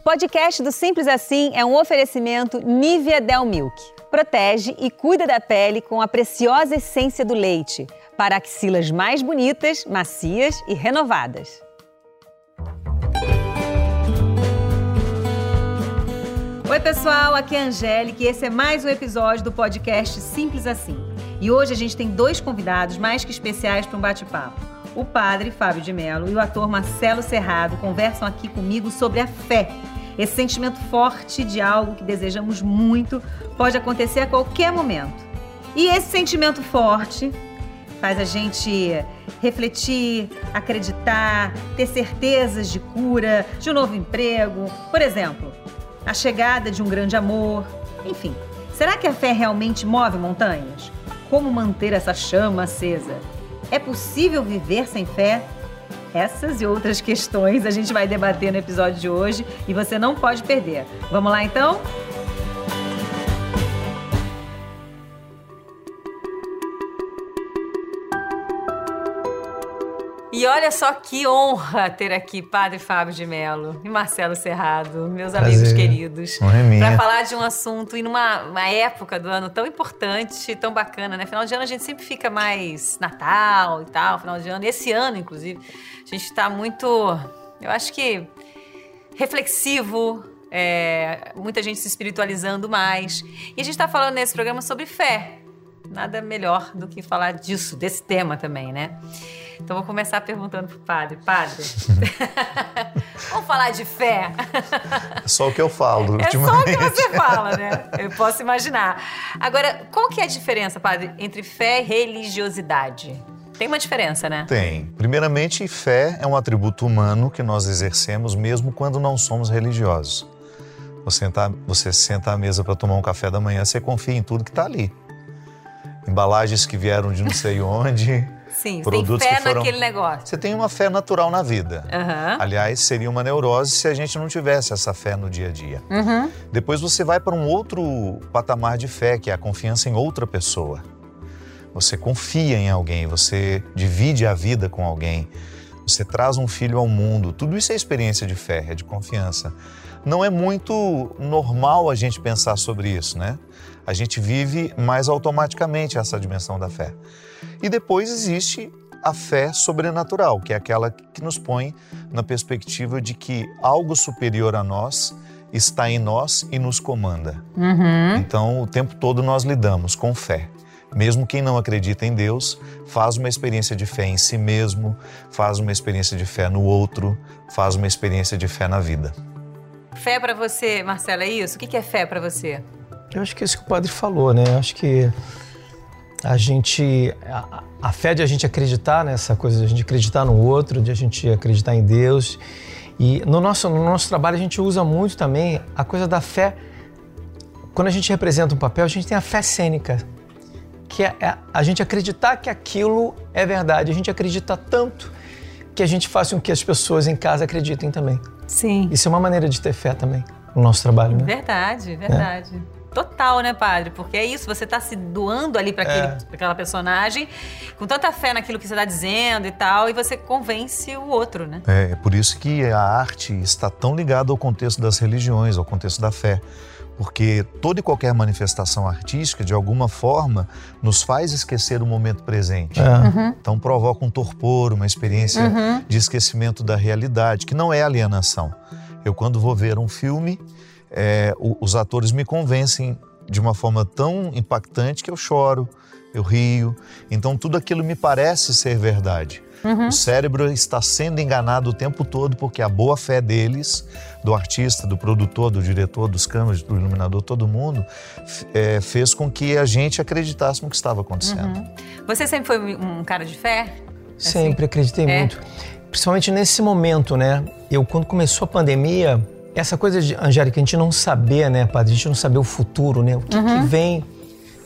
O podcast do Simples Assim é um oferecimento Nivea Del Milk. Protege e cuida da pele com a preciosa essência do leite para axilas mais bonitas, macias e renovadas. Oi, pessoal, aqui é a Angélica e esse é mais um episódio do podcast Simples Assim. E hoje a gente tem dois convidados mais que especiais para um bate-papo. O padre Fábio de Mello e o ator Marcelo Serrado conversam aqui comigo sobre a fé esse sentimento forte de algo que desejamos muito pode acontecer a qualquer momento. E esse sentimento forte faz a gente refletir, acreditar, ter certezas de cura, de um novo emprego, por exemplo, a chegada de um grande amor, enfim. Será que a fé realmente move montanhas? Como manter essa chama acesa? É possível viver sem fé? Essas e outras questões a gente vai debater no episódio de hoje e você não pode perder. Vamos lá então? E olha só que honra ter aqui Padre Fábio de Mello e Marcelo Cerrado, meus Prazer. amigos queridos, para falar de um assunto e numa época do ano tão importante, tão bacana, né? Final de ano a gente sempre fica mais Natal e tal, final de ano. Esse ano, inclusive, a gente está muito, eu acho que reflexivo, é, muita gente se espiritualizando mais. E a gente está falando nesse programa sobre fé. Nada melhor do que falar disso, desse tema também, né? Então vou começar perguntando pro padre. Padre, vamos falar de fé? É só o que eu falo. É só o que você fala, né? Eu posso imaginar. Agora, qual que é a diferença, padre, entre fé e religiosidade? Tem uma diferença, né? Tem. Primeiramente, fé é um atributo humano que nós exercemos mesmo quando não somos religiosos. Você, senta, você senta à mesa para tomar um café da manhã, você confia em tudo que está ali. Embalagens que vieram de não sei onde, Sim, produtos tem fé que foram... naquele negócio. Você tem uma fé natural na vida. Uhum. Aliás, seria uma neurose se a gente não tivesse essa fé no dia a dia. Uhum. Depois você vai para um outro patamar de fé, que é a confiança em outra pessoa. Você confia em alguém, você divide a vida com alguém, você traz um filho ao mundo. Tudo isso é experiência de fé, é de confiança. Não é muito normal a gente pensar sobre isso, né? A gente vive mais automaticamente essa dimensão da fé. E depois existe a fé sobrenatural, que é aquela que nos põe na perspectiva de que algo superior a nós está em nós e nos comanda. Uhum. Então, o tempo todo nós lidamos com fé. Mesmo quem não acredita em Deus, faz uma experiência de fé em si mesmo, faz uma experiência de fé no outro, faz uma experiência de fé na vida. Fé para você, Marcela, é isso? O que é fé para você? Eu acho que é isso que o padre falou, né? Eu acho que a gente a, a, fé de a gente acreditar nessa coisa de a gente acreditar no outro de a gente acreditar em Deus e no nosso no nosso trabalho a gente usa muito também a coisa da fé quando a gente representa um papel a gente tem a fé cênica que é, é a gente acreditar que aquilo é verdade a gente acredita tanto que a gente faz com que as pessoas em casa acreditem também sim isso é uma maneira de ter fé também no nosso trabalho né? verdade verdade é. Total, né, padre? Porque é isso, você está se doando ali para é. aquela personagem, com tanta fé naquilo que você está dizendo e tal, e você convence o outro, né? É, é por isso que a arte está tão ligada ao contexto das religiões, ao contexto da fé. Porque toda e qualquer manifestação artística, de alguma forma, nos faz esquecer o momento presente. É. Uhum. Então provoca um torpor, uma experiência uhum. de esquecimento da realidade, que não é alienação. Eu, quando vou ver um filme, é, os atores me convencem de uma forma tão impactante que eu choro, eu rio. Então tudo aquilo me parece ser verdade. Uhum. O cérebro está sendo enganado o tempo todo porque a boa fé deles, do artista, do produtor, do diretor, dos câmeras, do iluminador, todo mundo, é, fez com que a gente acreditasse no que estava acontecendo. Uhum. Você sempre foi um cara de fé? Sempre assim? acreditei é? muito. Principalmente nesse momento, né? Eu, quando começou a pandemia, essa coisa de, Angélica, a gente não saber, né, padre? A gente não saber o futuro, né? O que, uhum. que vem.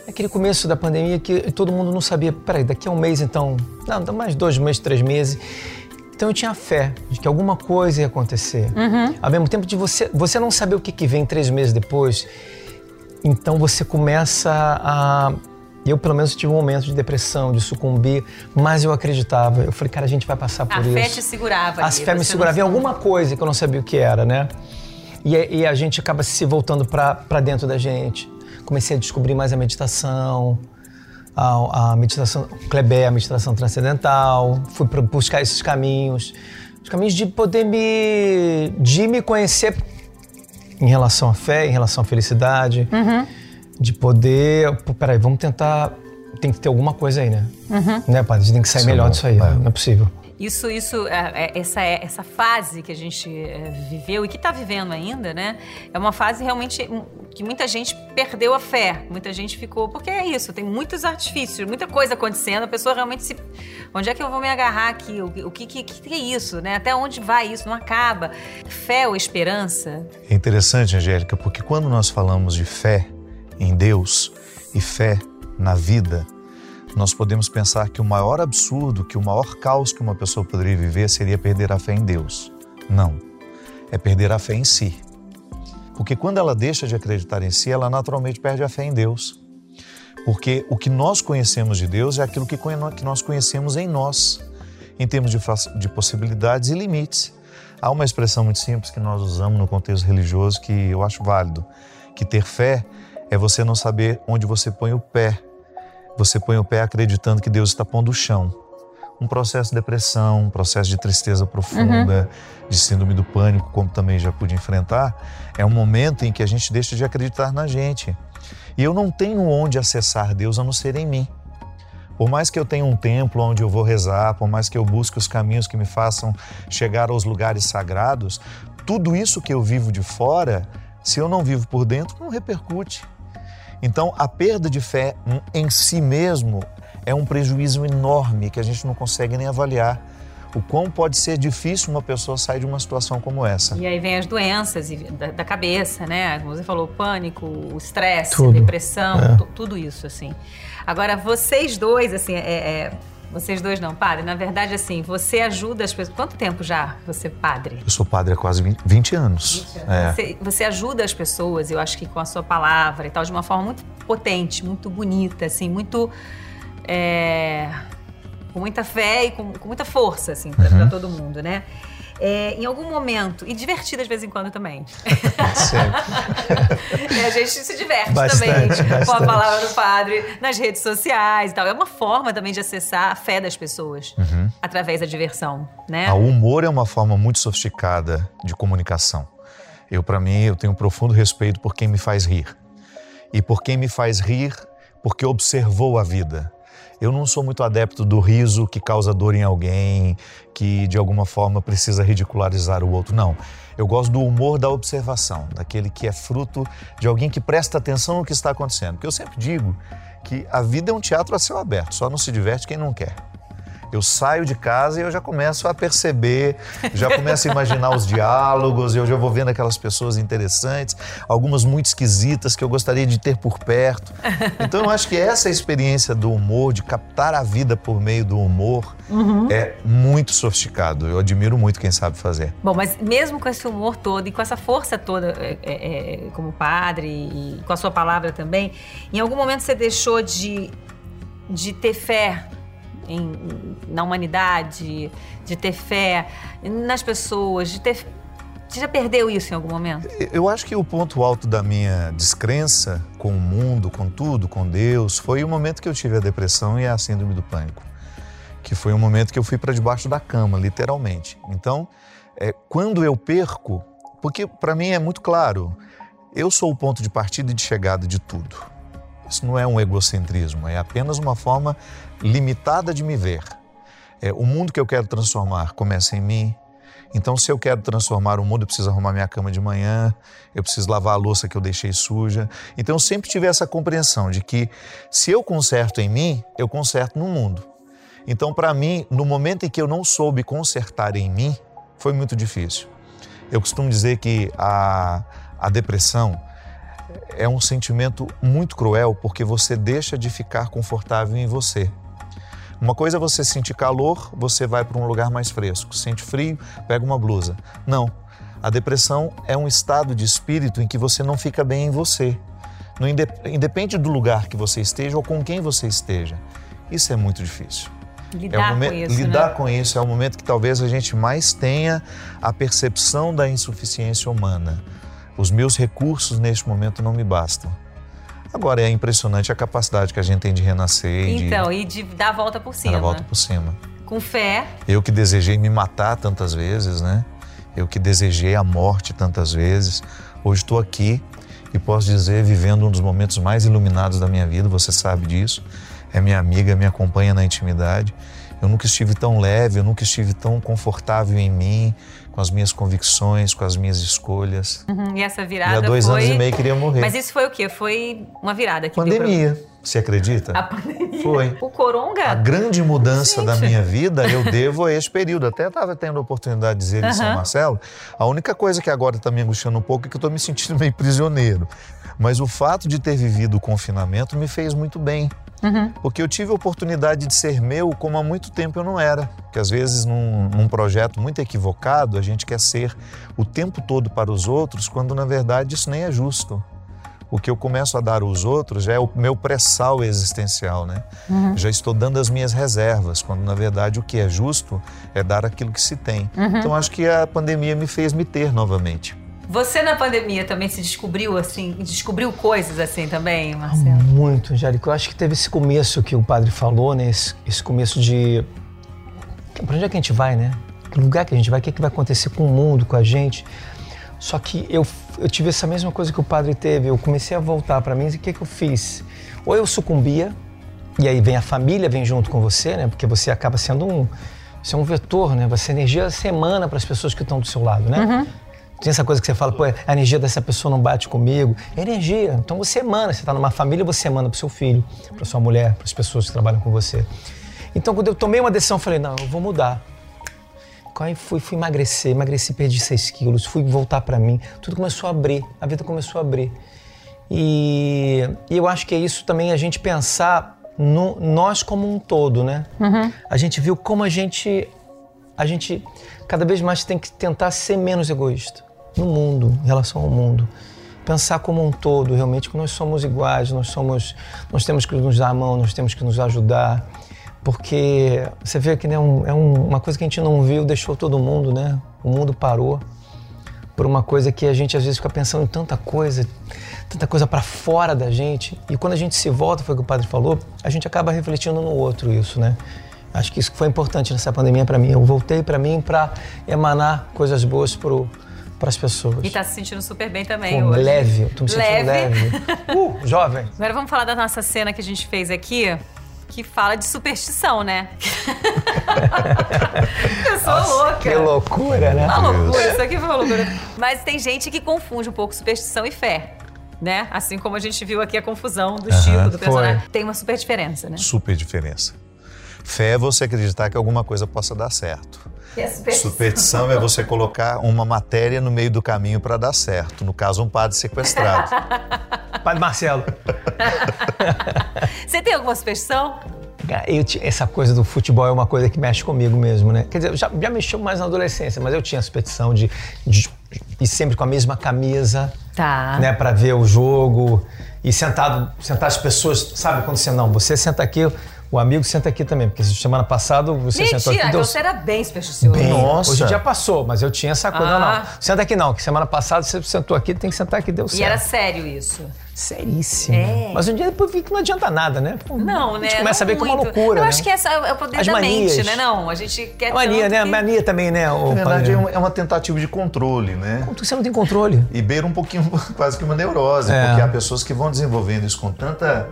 Aquele começo da pandemia que todo mundo não sabia, peraí, daqui a um mês então, não, mais dois meses, três meses. Então eu tinha fé de que alguma coisa ia acontecer. Uhum. Ao mesmo tempo de você, você não saber o que, que vem três meses depois, então você começa a eu, pelo menos, tive um momento de depressão, de sucumbir, mas eu acreditava. Eu falei, cara, a gente vai passar por a isso. A fé te segurava. A fé me segurava em alguma coisa que eu não sabia o que era, né? E, e a gente acaba se voltando para dentro da gente. Comecei a descobrir mais a meditação, a, a meditação Kleber, a meditação transcendental. Fui buscar esses caminhos, os caminhos de poder me de me conhecer em relação à fé, em relação à felicidade, uhum. de poder, pô, peraí, vamos tentar, tem que ter alguma coisa aí, né? Uhum. Né, padre? A gente tem que sair melhor é disso aí, é. não é possível. Isso, isso, é, é, essa, essa fase que a gente viveu e que está vivendo ainda, né? É uma fase realmente que muita gente perdeu a fé, muita gente ficou. Porque é isso, tem muitos artifícios, muita coisa acontecendo, a pessoa realmente se. Onde é que eu vou me agarrar aqui? O, o que, que, que é isso, né? Até onde vai isso? Não acaba. Fé ou esperança? É interessante, Angélica, porque quando nós falamos de fé em Deus e fé na vida, nós podemos pensar que o maior absurdo, que o maior caos que uma pessoa poderia viver seria perder a fé em Deus. Não. É perder a fé em si. Porque quando ela deixa de acreditar em si, ela naturalmente perde a fé em Deus. Porque o que nós conhecemos de Deus é aquilo que nós conhecemos em nós, em termos de, de possibilidades e limites. Há uma expressão muito simples que nós usamos no contexto religioso que eu acho válido, que ter fé é você não saber onde você põe o pé você põe o pé acreditando que Deus está pondo o chão. Um processo de depressão, um processo de tristeza profunda, uhum. de síndrome do pânico, como também já pude enfrentar, é um momento em que a gente deixa de acreditar na gente. E eu não tenho onde acessar Deus a não ser em mim. Por mais que eu tenha um templo onde eu vou rezar, por mais que eu busque os caminhos que me façam chegar aos lugares sagrados, tudo isso que eu vivo de fora, se eu não vivo por dentro, não repercute. Então, a perda de fé em si mesmo é um prejuízo enorme que a gente não consegue nem avaliar. O quão pode ser difícil uma pessoa sair de uma situação como essa. E aí vem as doenças da, da cabeça, né? Como você falou, o pânico, o estresse, a depressão, é. tudo isso, assim. Agora, vocês dois, assim, é, é vocês dois não, padre. Na verdade, assim, você ajuda as pessoas. Quanto tempo já você é padre? Eu sou padre há quase 20 anos. 20 anos. É. Você, você, ajuda as pessoas, eu acho que com a sua palavra e tal, de uma forma muito potente, muito bonita, assim, muito. É, com muita fé e com, com muita força, assim, para uhum. todo mundo, né? É, em algum momento, e divertida de vez em quando também. Sempre. a gente se diverte bastante, também bastante. com a palavra do padre nas redes sociais e tal. É uma forma também de acessar a fé das pessoas uhum. através da diversão, né? O humor é uma forma muito sofisticada de comunicação. Eu, para mim, eu tenho um profundo respeito por quem me faz rir. E por quem me faz rir porque observou a vida eu não sou muito adepto do riso que causa dor em alguém, que de alguma forma precisa ridicularizar o outro. Não. Eu gosto do humor da observação, daquele que é fruto de alguém que presta atenção no que está acontecendo. Porque eu sempre digo que a vida é um teatro a céu aberto, só não se diverte quem não quer. Eu saio de casa e eu já começo a perceber, já começo a imaginar os diálogos, eu já vou vendo aquelas pessoas interessantes, algumas muito esquisitas que eu gostaria de ter por perto. Então eu acho que essa experiência do humor, de captar a vida por meio do humor, uhum. é muito sofisticado. Eu admiro muito quem sabe fazer. Bom, mas mesmo com esse humor todo e com essa força toda é, é, é como padre e com a sua palavra também, em algum momento você deixou de, de ter fé em, na humanidade, de ter fé nas pessoas, de ter. Você já perdeu isso em algum momento? Eu acho que o ponto alto da minha descrença com o mundo, com tudo, com Deus, foi o momento que eu tive a depressão e a síndrome do pânico. Que foi um momento que eu fui para debaixo da cama, literalmente. Então, é, quando eu perco, porque para mim é muito claro, eu sou o ponto de partida e de chegada de tudo. Isso não é um egocentrismo, é apenas uma forma limitada de me ver. É, o mundo que eu quero transformar começa em mim. Então, se eu quero transformar o mundo, eu preciso arrumar minha cama de manhã, eu preciso lavar a louça que eu deixei suja. Então, eu sempre tive essa compreensão de que se eu conserto em mim, eu conserto no mundo. Então, para mim, no momento em que eu não soube consertar em mim, foi muito difícil. Eu costumo dizer que a, a depressão, é um sentimento muito cruel porque você deixa de ficar confortável em você. Uma coisa é você sentir calor, você vai para um lugar mais fresco. Sente frio, pega uma blusa. Não. A depressão é um estado de espírito em que você não fica bem em você. Não independe do lugar que você esteja ou com quem você esteja. Isso é muito difícil. Lidar, é momento, com, isso, lidar né? com isso é o momento que talvez a gente mais tenha a percepção da insuficiência humana Os meus recursos neste momento não me bastam. Agora é impressionante a capacidade que a gente tem de renascer. Então, de, e de dar a volta por cima. Dar a volta por cima. Com fé. Eu que desejei me matar tantas vezes, né? Eu que desejei a morte tantas vezes. Hoje estou aqui e posso dizer, vivendo um dos momentos mais iluminados da minha vida, você sabe disso. É minha amiga, me acompanha na intimidade. Eu nunca estive tão leve, eu nunca estive tão confortável em mim, com as minhas convicções, com as minhas escolas. Uhum, e essa virada e há dois foi... anos e meio queria morrer. Mas isso foi o quê? Foi uma virada que Pandemia. Pra... Você acredita? A pandemia. Foi. O coronga. A grande mudança Gente. da minha vida eu devo a esse período. Até estava tendo a oportunidade de dizer em São Marcelo. A única coisa que agora está me angustiando um pouco é que eu estou me sentindo meio prisioneiro. Mas o fato de ter vivido o confinamento me fez muito bem. Uhum. Porque eu tive a oportunidade de ser meu como há muito tempo eu não era. Que às vezes, num, num, projeto muito equivocado, a gente quer ser o tempo todo para os outros, quando na verdade isso nem é justo. O que eu começo a dar aos outros já é o meu pré-sal existencial, né? Uhum. Já estou dando as minhas reservas, quando na verdade o que é justo é dar aquilo que se tem. Uhum. Então acho que a pandemia me fez me ter novamente. Você na pandemia também se descobriu assim, descobriu coisas assim também, Marcelo? Muito, Angélica. Eu acho que teve esse começo que o padre falou, né? Esse, esse começo de para onde é que a gente vai, né? Que lugar que a gente vai? O que, é que vai acontecer com o mundo, com a gente? Só que eu, eu tive essa mesma coisa que o padre teve. Eu comecei a voltar para mim e o que, é que eu fiz? Ou eu sucumbia, e aí vem a família, vem junto com você, né? Porque você acaba sendo um, você é um vetor, né? Você energia semana para as pessoas que estão do seu lado, né? Uhum. Tem essa coisa que você fala, pô, a energia dessa pessoa não bate comigo. É energia. Então você emana, você está numa família, você emana para seu filho, para sua mulher, para as pessoas que trabalham com você. Então quando eu tomei uma decisão, eu falei, não, eu vou mudar. Aí fui, fui emagrecer, emagreci, perdi 6 quilos, fui voltar para mim. Tudo começou a abrir, a vida começou a abrir. E, e eu acho que é isso também, a gente pensar no, nós como um todo, né? Uhum. A gente viu como a gente, a gente cada vez mais tem que tentar ser menos egoísta no mundo, em relação ao mundo. Pensar como um todo, realmente, que nós somos iguais, nós somos, nós temos que nos dar a mão, nós temos que nos ajudar, porque você vê que né, é um, uma coisa que a gente não viu, deixou todo mundo, né? O mundo parou por uma coisa que a gente às vezes fica pensando em tanta coisa, tanta coisa para fora da gente. E quando a gente se volta, foi o que o padre falou, a gente acaba refletindo no outro isso, né? Acho que isso foi importante nessa pandemia para mim. Eu voltei para mim para emanar coisas boas pro para as pessoas. E está se sentindo super bem também Pô, hoje. Leve, eu tô me sentindo leve. leve. Uh, jovem. Agora vamos falar da nossa cena que a gente fez aqui, que fala de superstição, né? eu sou nossa, louca. Que loucura, né? Uma loucura, isso aqui foi uma loucura. Mas tem gente que confunde um pouco superstição e fé. Né? Assim como a gente viu aqui a confusão do Chico, do personagem. Foi. Tem uma super diferença, né? Super diferença. Fé é você acreditar que alguma coisa possa dar certo. É superstição. superstição é você colocar uma matéria no meio do caminho para dar certo. No caso, um padre sequestrado. padre Marcelo. você tem alguma superstição? Eu, essa coisa do futebol é uma coisa que mexe comigo mesmo, né? Quer dizer, já, já mexeu mais na adolescência, mas eu tinha a superstição de, de ir sempre com a mesma camisa, tá. né, para ver o jogo e sentado, sentar as pessoas, sabe quando você não, você senta aqui, o amigo senta aqui também, porque semana passada você Mentira, sentou aqui. Mentira, então você era bem supersticioso. Bem, Nossa. Hoje dia passou, mas eu tinha essa coisa, ah. não, não. Senta aqui não, que semana passada você sentou aqui, tem que sentar aqui, deu certo. E era sério isso? Seríssimo. É. Mas um dia depois vi que não adianta nada, né? Não, né? A gente começa não a ver muito. como uma loucura. Eu né? acho que essa é o poder As da manias. mente, né? Não, a gente quer. A mania, né? Que... Mania também, né? O... Na verdade, é uma tentativa de controle, né? Você não tem controle. E beira um pouquinho, quase que uma neurose, é. porque há pessoas que vão desenvolvendo isso com tanta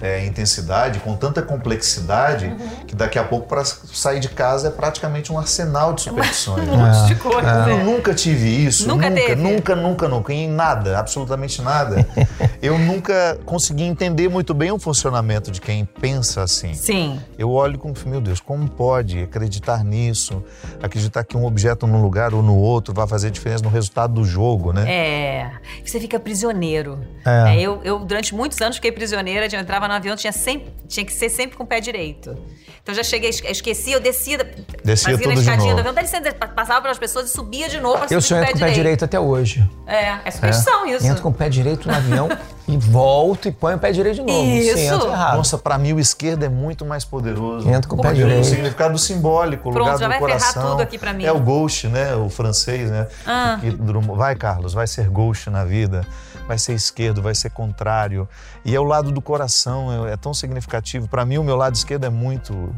é. É, intensidade, com tanta complexidade, uhum. que daqui a pouco, para sair de casa, é praticamente um arsenal de superstições. um monte de coisa. Eu nunca tive isso. Nunca, nunca, teve. nunca, nunca, nunca. Em nada, absolutamente nada. Eu nunca consegui entender muito bem o funcionamento de quem pensa assim. Sim. Eu olho como, meu Deus, como pode acreditar nisso? Acreditar que um objeto num lugar ou no outro vai fazer diferença no resultado do jogo, né? É. Você fica prisioneiro. É. É, eu, eu, durante muitos anos, fiquei prisioneira. Eu entrava no avião, tinha, sempre, tinha que ser sempre com o pé direito. Então já cheguei, esqueci, eu descia, descia fazia tudo escadinha de novo. do avião, licença, passava pelas pessoas e subia de novo pra Eu subir sonho com o pé direito. direito até hoje. É, é superstição é. isso. Entro com o pé direito no avião. e volto e ponho o pé direito de novo. Isso. Sim, errado. Nossa, pra mim o esquerdo é muito mais poderoso. Entra com o pé direito. O significado simbólico, o lugar já do vai coração. tudo aqui pra mim. É o gauche, né? O francês, né? Ah. Vai, Carlos, vai ser gauche na vida. Vai ser esquerdo, vai ser contrário. E é o lado do coração, é, é tão significativo. Para mim, o meu lado esquerdo é muito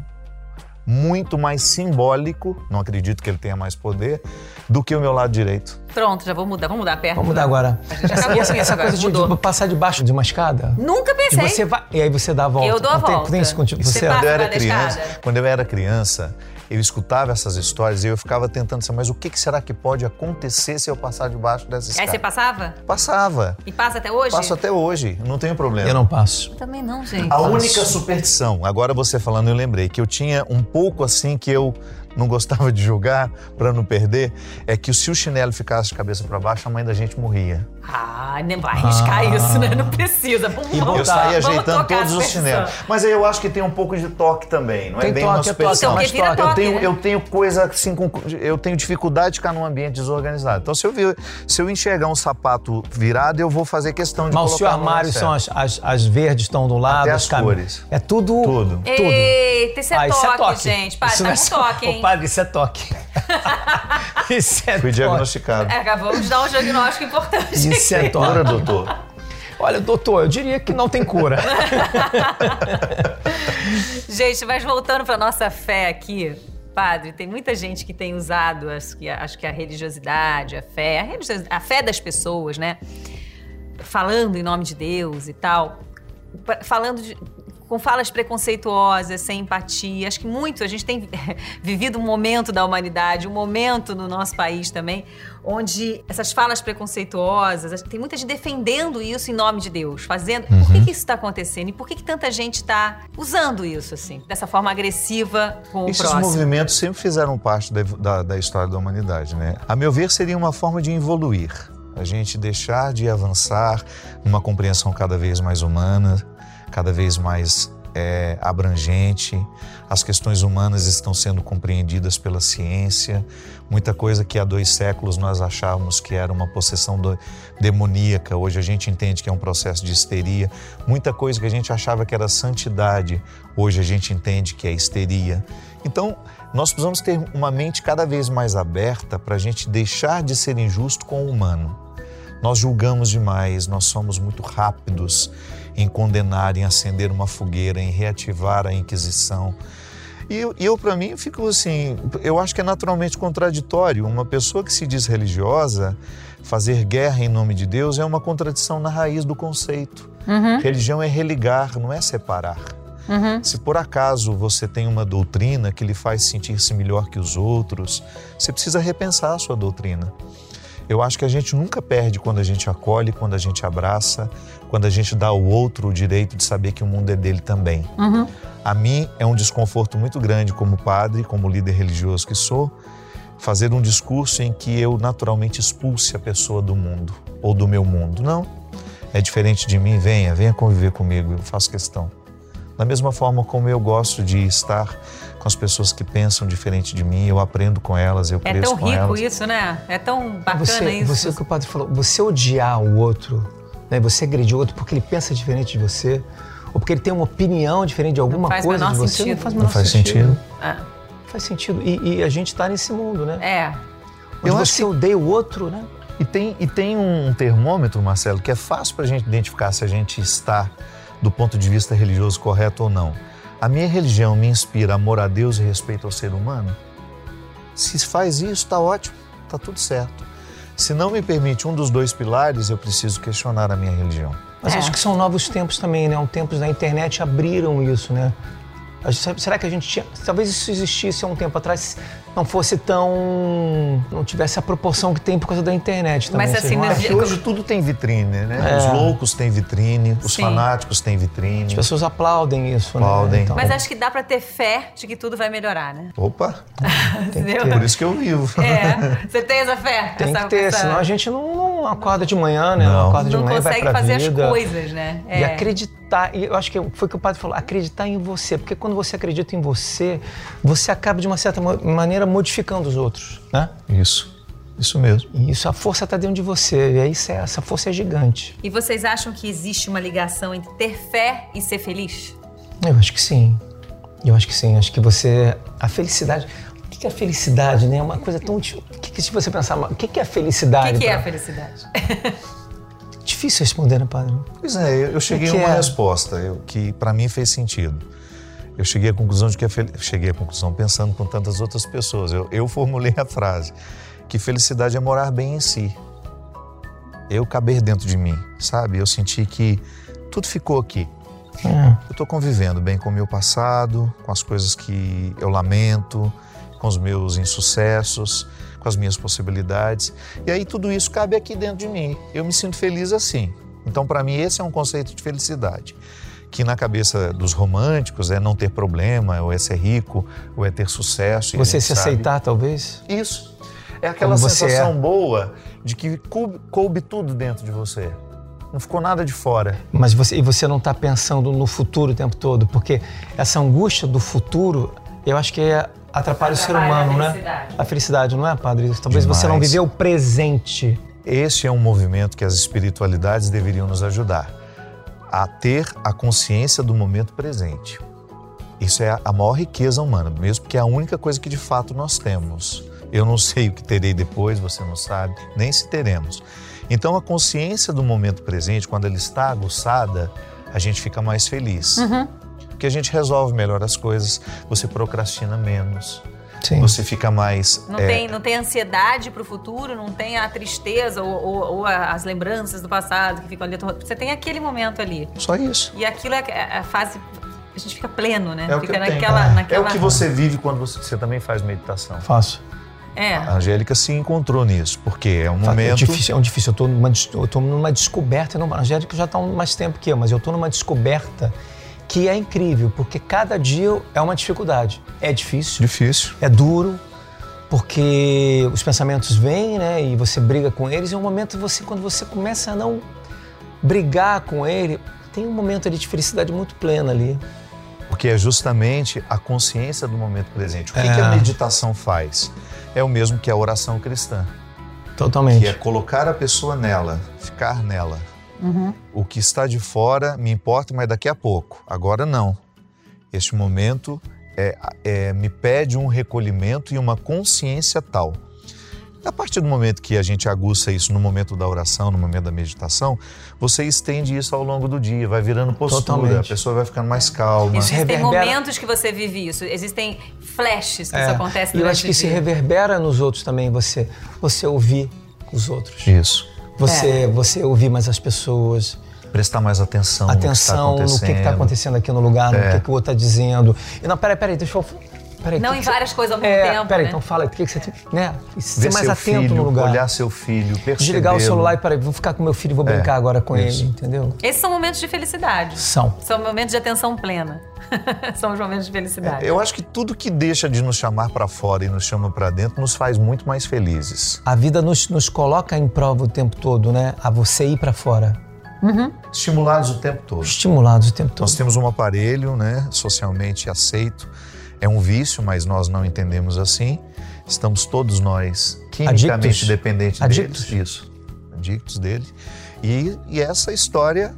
muito mais simbólico, não acredito que ele tenha mais poder, do que o meu lado direito. Pronto, já vou mudar, vamos mudar a perna. Vamos mudar agora. essa, essa, essa coisa de, de, passar debaixo de uma escada. Nunca pensei. E, você vai, e aí você dá a volta. Eu dou a volta. Tem, tem isso contigo. Você, você quando eu era criança, quando eu era criança, eu escutava essas histórias e eu ficava tentando saber, mas o que, será que pode acontecer se eu passar debaixo dessa escada? Aí você passava? Passava. E passa até hoje? Passo até hoje, não tenho problema. Eu não passo. Eu também não, gente. A única superstição, agora você falando, eu lembrei, que eu tinha um pouco assim que eu não gostava de jogar para não perder, é que se o chinelo ficasse de cabeça para baixo, a mãe da gente morria. Ah, nem vai arriscar ah. isso, né? Não precisa. Vamos, e eu saía ajeitando todos os chinelos. Mas aí eu acho que tem um pouco de toque também, não é tem é bem toque, uma superstição. É toque, então, eu, tenho, eu tenho coisa assim, com, eu tenho dificuldade de ficar num ambiente desorganizado. Então se eu, vir, se eu enxergar um sapato virado, eu vou fazer questão de Mas colocar Mas o seu armário são as, as, as, verdes estão do lado, Até as, as cores. É tudo... Tudo. tudo. Eita, isso é, ah, toque, isso é toque, gente. Padre, tá com toque, hein? Ô, padre, isso é toque. Isso é Fui diagnosticado. É, vamos dar um diagnóstico importante. Isso cura, doutor. Olha, doutor, eu diria que não tem cura. gente, mas voltando para nossa fé aqui, padre, tem muita gente que tem usado, acho que, acho que a religiosidade, a fé, a, a fé das pessoas, né? Falando em nome de Deus e tal, falando de, com falas preconceituosas, sem empatia. Acho que muito, a gente tem vivido um momento da humanidade, um momento no nosso país também, onde essas falas preconceituosas, tem muita gente defendendo isso em nome de Deus, fazendo. Uhum. Por que, que isso está acontecendo? E por que, que tanta gente está usando isso, assim, dessa forma agressiva com o Esses próximo? Esses movimentos sempre fizeram parte da, da, da história da humanidade, né? A meu ver, seria uma forma de evoluir. A gente deixar de avançar numa compreensão cada vez mais humana, cada vez mais é, abrangente, as questões humanas estão sendo compreendidas pela ciência, muita coisa que há dois séculos nós achávamos que era uma possessão do, demoníaca, hoje a gente entende que é um processo de histeria, muita coisa que a gente achava que era santidade, hoje a gente entende que é histeria. Então, nós precisamos ter uma mente cada vez mais aberta para a gente deixar de ser injusto com o humano. Nós julgamos demais, nós somos muito rápidos em condenar, em acender uma fogueira, em reativar a Inquisição. E eu, eu para mim, fico assim, eu acho que é naturalmente contraditório. Uma pessoa que se diz religiosa fazer guerra em nome de Deus é uma contradição na raiz do conceito. Uhum. Religião é religar, não é separar. Uhum. Se por acaso você tem uma doutrina que lhe faz sentir-se melhor que os outros, você precisa repensar a sua doutrina. Eu acho que a gente nunca perde quando a gente acolhe, quando a gente abraça, quando a gente dá ao outro o direito de saber que o mundo é dele também. Uhum. A mim é um desconforto muito grande como padre, como líder religioso que sou, fazer um discurso em que eu naturalmente expulse a pessoa do mundo ou do meu mundo. Não. É diferente de mim, venha, venha conviver comigo, eu faço questão. Da mesma forma como eu gosto de estar com as pessoas que pensam diferente de mim, eu aprendo com elas, eu cresço com elas. É tão rico isso, né? É tão bacana você, isso. Você, o que o padre falou, você odiar o outro, né? você agredir o outro porque ele pensa diferente de você, ou porque ele tem uma opinião diferente de alguma coisa de você, sentido. não faz, não faz sentido. sentido. É. Não faz sentido. E, e a gente está nesse mundo, né? É. Onde eu você que... odeia o outro, né? E tem, e tem um termômetro, Marcelo, que é fácil para a gente identificar se a gente está do ponto de vista religioso correto ou não. A minha religião me inspira amor a Deus e respeito ao ser humano? Se faz isso, está ótimo, está tudo certo. Se não me permite um dos dois pilares, eu preciso questionar a minha religião. Mas é. acho que são novos tempos também, né? Os tempos da internet abriram isso, né? Será que a gente tinha. Talvez isso existisse há um tempo atrás, não fosse tão. não tivesse a proporção que tem por causa da internet também. Mas assim, mas hoje tudo tem vitrine, né? É. Os loucos têm vitrine, os Sim. fanáticos têm vitrine. As pessoas aplaudem isso, né? aplaudem. né? Então... Mas acho que dá para ter fé de que tudo vai melhorar, né? Opa! Por isso que eu vivo. É. Você tem essa fé? Tem essa, que ter, essa... senão a gente não, não acorda de manhã, né? Não, não acorda de não manhã, consegue vai pra fazer vida. as coisas, né? É. E acreditar. E eu acho que foi o que o padre falou, acreditar em você. Porque quando você acredita em você, você acaba, de uma certa maneira, modificando os outros, né? Isso. Isso mesmo. E isso, a força está dentro de você. E aí essa força é gigante. E vocês acham que existe uma ligação entre ter fé e ser feliz? Eu acho que sim. Eu acho que sim. Acho que você. A felicidade. O que é a felicidade, né? É uma coisa tão. O que, se você pensar. O que é a felicidade? O que, que é a felicidade? Difícil responder, né, padre? Pois é, eu cheguei a uma é? resposta eu, que para mim fez sentido. Eu cheguei à conclusão de que a fel... cheguei à conclusão pensando com tantas outras pessoas. Eu, eu formulei a frase que felicidade é morar bem em si. Eu caber dentro de mim, sabe? Eu senti que tudo ficou aqui. É. Eu estou convivendo bem com o meu passado, com as coisas que eu lamento, com os meus insucessos, com as minhas possibilidades. E aí tudo isso cabe aqui dentro de mim. Eu me sinto feliz assim. Então, para mim, esse é um conceito de felicidade. Que na cabeça dos românticos é não ter problema, ou é ser rico, ou é ter sucesso. Você se sabe. aceitar, talvez? Isso. É aquela sensação é. boa de que coube, coube tudo dentro de você. Não ficou nada de fora. Mas você, e você não está pensando no futuro o tempo todo, porque essa angústia do futuro, eu acho que é, atrapalha o ser humano, a né? A felicidade, não é, Padre? Talvez Demais. você não viveu o presente. Esse é um movimento que as espiritualidades deveriam nos ajudar a ter a consciência do momento presente. Isso é a maior riqueza humana, mesmo porque é a única coisa que de fato nós temos. Eu não sei o que terei depois, você não sabe, nem se teremos. Então, a consciência do momento presente, quando ela está aguçada, a gente fica mais feliz. Uhum. Porque a gente resolve melhor as coisas, você procrastina menos. Sim. Você fica mais. Não, é... tem, não tem ansiedade para o futuro, não tem a tristeza ou, ou, ou, as lembranças do passado que ficam ali. Você tem aquele momento ali. Só isso. E aquilo é, é a fase. A gente fica pleno, né? É fica naquela, naquela. É o que você vive quando você, você também faz meditação. Faço. É. A Angélica se encontrou nisso, porque é um é momento. É difícil, é um difícil. Eu estou numa, eu tô numa descoberta. Não, a Angélica já está mais tempo que eu, mas eu estou numa descoberta que é incrível, porque cada dia é uma dificuldade. É difícil. Difícil. É duro, porque os pensamentos vêm, né? E você briga com eles. E é um momento você, quando você começa a não brigar com ele, tem um momento ali de felicidade muito plena ali. Porque é justamente a consciência do momento presente. O que, é. que a meditação faz? é o mesmo que a oração cristã. Totalmente. Que é colocar a pessoa nela, ficar nela. Uhum. O que está de fora me importa, mas daqui a pouco. Agora não. Este momento é, é, me pede um recolhimento e uma consciência tal a partir do momento que a gente aguça isso no momento da oração, no momento da meditação, você estende isso ao longo do dia, vai virando postura, Totalmente. a pessoa vai ficando mais calma. Existem reverbera... momentos que você vive isso, existem flashes que é. isso acontece E eu acho que se reverbera nos outros também, você, você ouvir os outros. Isso. Você, é. você ouvir mais as pessoas prestar mais atenção, atenção no que está acontecendo aqui no lugar, no é. que, que o outro está dizendo. E não, peraí, peraí, deixa eu Peraí, não em várias coisas ao mesmo é, tempo. Peraí, né? então fala, o que, que você tem. Né? Ser mais atento filho, no lugar. Olhar seu filho, perceber. Desligar o celular e peraí, vou ficar com meu filho e vou é, brincar agora com isso. ele, entendeu? Esses são momentos de felicidade. São. São momentos de atenção plena. são os momentos de felicidade. É, eu acho que tudo que deixa de nos chamar para fora e nos chama para dentro nos faz muito mais felizes. A vida nos, nos coloca em prova o tempo todo, né? A você ir para fora. Uhum. Estimulados o tempo todo. Estimulados o tempo todo. Nós temos um aparelho, né, socialmente aceito, é um vício, mas nós não entendemos assim. Estamos todos nós quimicamente Adictos. dependentes Adictos. deles. Isso, adictos dele. E, e essa história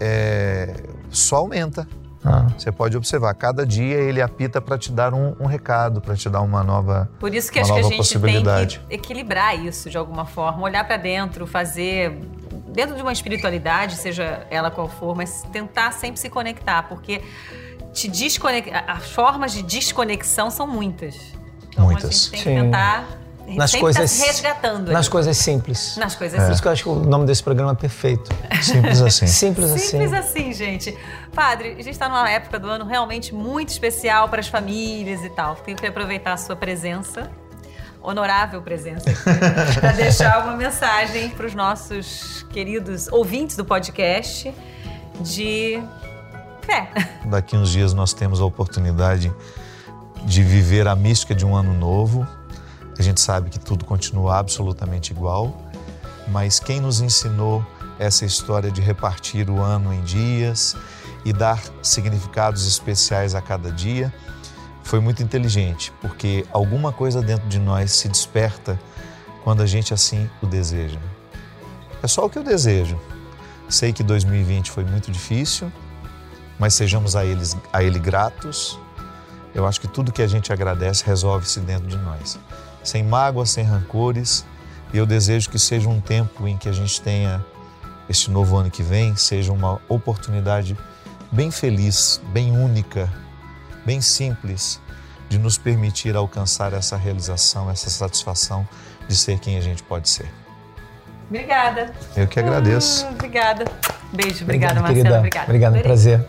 é, só aumenta. Ah. Você pode observar, cada dia ele apita para te dar um, um recado, para te dar uma nova Por isso que acho que a gente tem que equilibrar isso de alguma forma, olhar para dentro, fazer dentro de uma espiritualidade, seja ela qual for, mas tentar sempre se conectar, porque te desconectar. As formas de desconexão são muitas. Então, muitas. A gente tem que tentar nas coisas tá resgatando. Nas coisas simples. Nas coisas é. Por isso que eu acho que o nome desse programa é perfeito. Simples assim. Simples assim. Simples assim, gente. Padre, a gente está numa época do ano realmente muito especial para as famílias e tal. Tenho que aproveitar a sua presença, honorável presença, para deixar uma mensagem para os nossos queridos ouvintes do podcast de fé. Daqui uns dias nós temos a oportunidade de viver a mística de um ano novo. A gente sabe que tudo continua absolutamente igual, mas quem nos ensinou essa história de repartir o ano em dias e dar significados especiais a cada dia foi muito inteligente, porque alguma coisa dentro de nós se desperta quando a gente assim o deseja. É só o que eu desejo. Sei que 2020 foi muito difícil, mas sejamos a, eles, a Ele gratos. Eu acho que tudo que a gente agradece resolve-se dentro de nós. Sem mágoas, sem rancores. E eu desejo que seja um tempo em que a gente tenha, este novo ano que vem, seja uma oportunidade bem feliz, bem única, bem simples, de nos permitir alcançar essa realização, essa satisfação de ser quem a gente pode ser. Obrigada. Eu que agradeço. Hum, obrigada. Beijo, obrigada, Marcela. Querida. Obrigada. Obrigado, um prazer.